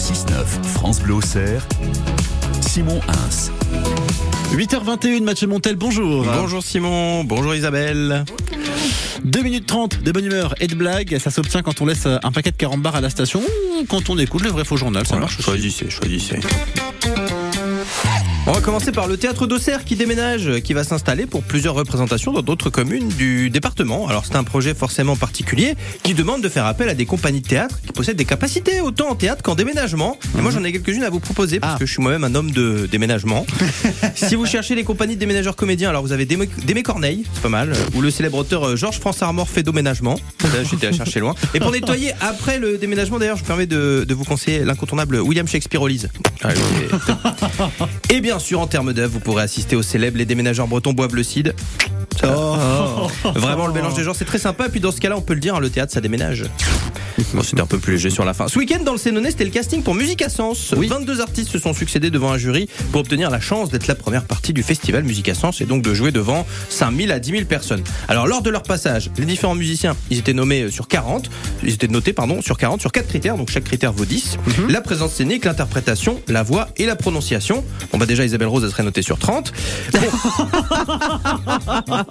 6-9, France Bleu Auxerre, Simon Hins. 8h21, Mathieu Montel, bonjour. Bonjour Simon, bonjour Isabelle. 2 minutes 30 de bonne humeur et de blagues. Ça s'obtient quand on laisse un paquet de carambars à la station ou quand on écoute le vrai faux journal. Ça Voilà, marche aussi. choisissez, choisissez. On va commencer par le théâtre d'Auxerre qui déménage, qui va s'installer pour plusieurs représentations dans d'autres communes du département. Alors c'est un projet forcément particulier qui demande de faire appel à des compagnies de théâtre qui possèdent des capacités autant en théâtre qu'en déménagement. Et moi j'en ai quelques-unes à vous proposer parce Ah. que je suis moi-même un homme de déménagement. si vous cherchez les compagnies de déménageurs comédiens, alors vous avez Démé Corneille, c'est pas mal, ou le célèbre auteur euh, Georges François Armor fait déménagement. J'étais à chercher loin. Et pour nettoyer après le déménagement, d'ailleurs, je me permets de, de vous conseiller l'incontournable William Shakespeare Olise. Ah, et bien sûr, en termes d'œuvre, vous pourrez assister au célèbre Les déménageurs bretons boivent le cid. Ça- Vraiment, le mélange des genres, c'est très sympa. Et puis dans ce cas-là, on peut le dire, hein, le théâtre, ça déménage. Bon, c'était un peu plus léger sur la fin. Ce week-end, dans le Sénonais, c'était le casting pour Musique à Sens. 22 artistes se sont succédés devant un jury pour obtenir la chance d'être la première partie du festival Musique à Sens et donc de jouer devant 5000 à 10 000 personnes. Alors, lors de leur passage, les différents musiciens, ils étaient nommés euh, sur 40, ils étaient notés, pardon, sur 40, sur 4 critères, donc chaque critère vaut 10. La présence scénique, l'interprétation, la voix et la prononciation. Bon, bah déjà, Isabelle Rose, elle serait notée sur 30.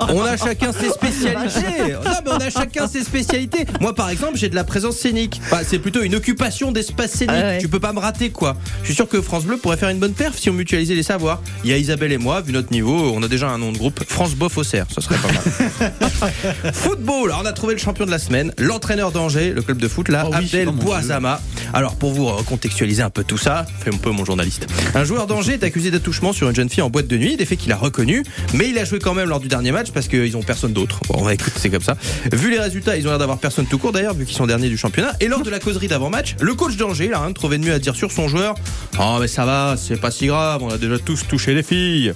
On a chacun ses spécialités. Non, mais on a chacun ses spécialités. Moi, par exemple, j'ai de la présence scénique. Enfin, c'est plutôt une occupation d'espace scénique. Ah ouais. Tu peux pas me rater, quoi. Je suis sûr que France Bleu pourrait faire une bonne perf si on mutualisait les savoirs. Il y a Isabelle et moi, vu notre niveau, on a déjà un nom de groupe. France Bof Auxerre, ça serait pas mal. Football, alors on a trouvé le champion de la semaine, l'entraîneur d'Angers, le club de foot, là, Oh oui, Abdel. Bouazama. Alors pour vous contextualiser un peu tout ça, fais un peu mon journaliste. Un joueur d'Angers est accusé d'attouchement sur une jeune fille en boîte de nuit, des faits qu'il a reconnus, mais il a joué quand même lors du dernier match parce qu'ils ont personne d'autre. Bon, on va écouter, c'est comme ça. Vu les résultats, ils ont l'air d'avoir personne tout court d'ailleurs, vu qu'ils sont derniers du championnat. Et lors de la causerie d'avant-match, le coach d'Angers, il a rien trouvé de mieux à dire sur son joueur. Oh mais ça va, c'est pas si grave, on a déjà tous touché les filles.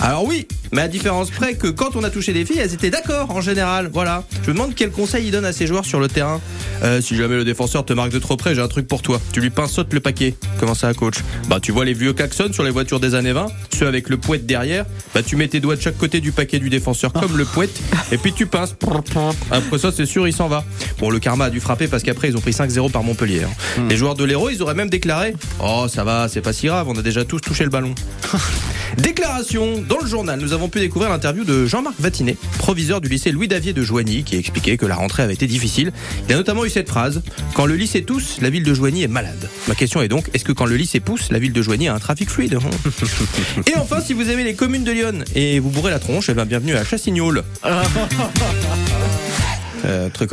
Alors oui, mais à différence près que quand on a touché des filles, elles étaient d'accord en général. Voilà. Je me demande quel conseil il donne à ses joueurs sur le terrain. Euh, si jamais le défenseur te marque de trop près, j'ai un truc pour toi. Tu lui pinceautes le paquet. Comment ça, coach Bah, tu vois les vieux klaxons sur les voitures des années 20, ceux avec le poète derrière. Bah, tu mets tes doigts de chaque côté du paquet du défenseur comme le poète, et puis tu pinces. Après ça, c'est sûr, il s'en va. Bon, le karma a dû frapper parce qu'après, ils ont pris 5-0 par Montpellier. hein. Les joueurs de l'Hérault, ils auraient même déclaré Oh, ça va, c'est pas si grave, on a déjà tous touché le ballon. Déclaration dans le journal. Nous avons pu découvrir l'interview de Jean-Marc Vatinet, proviseur du lycée Louis Davier de Joigny, qui expliquait que la rentrée avait été difficile. Il a notamment eu cette phrase Quand le lycée tousse, la ville de Joigny est malade. Ma question est donc est-ce que quand le lycée pousse, la ville de Joigny a un trafic fluide Et enfin, si vous aimez les communes de Lyon et vous bourrez la tronche, eh bienvenue à Chassignol. Euh, très connu.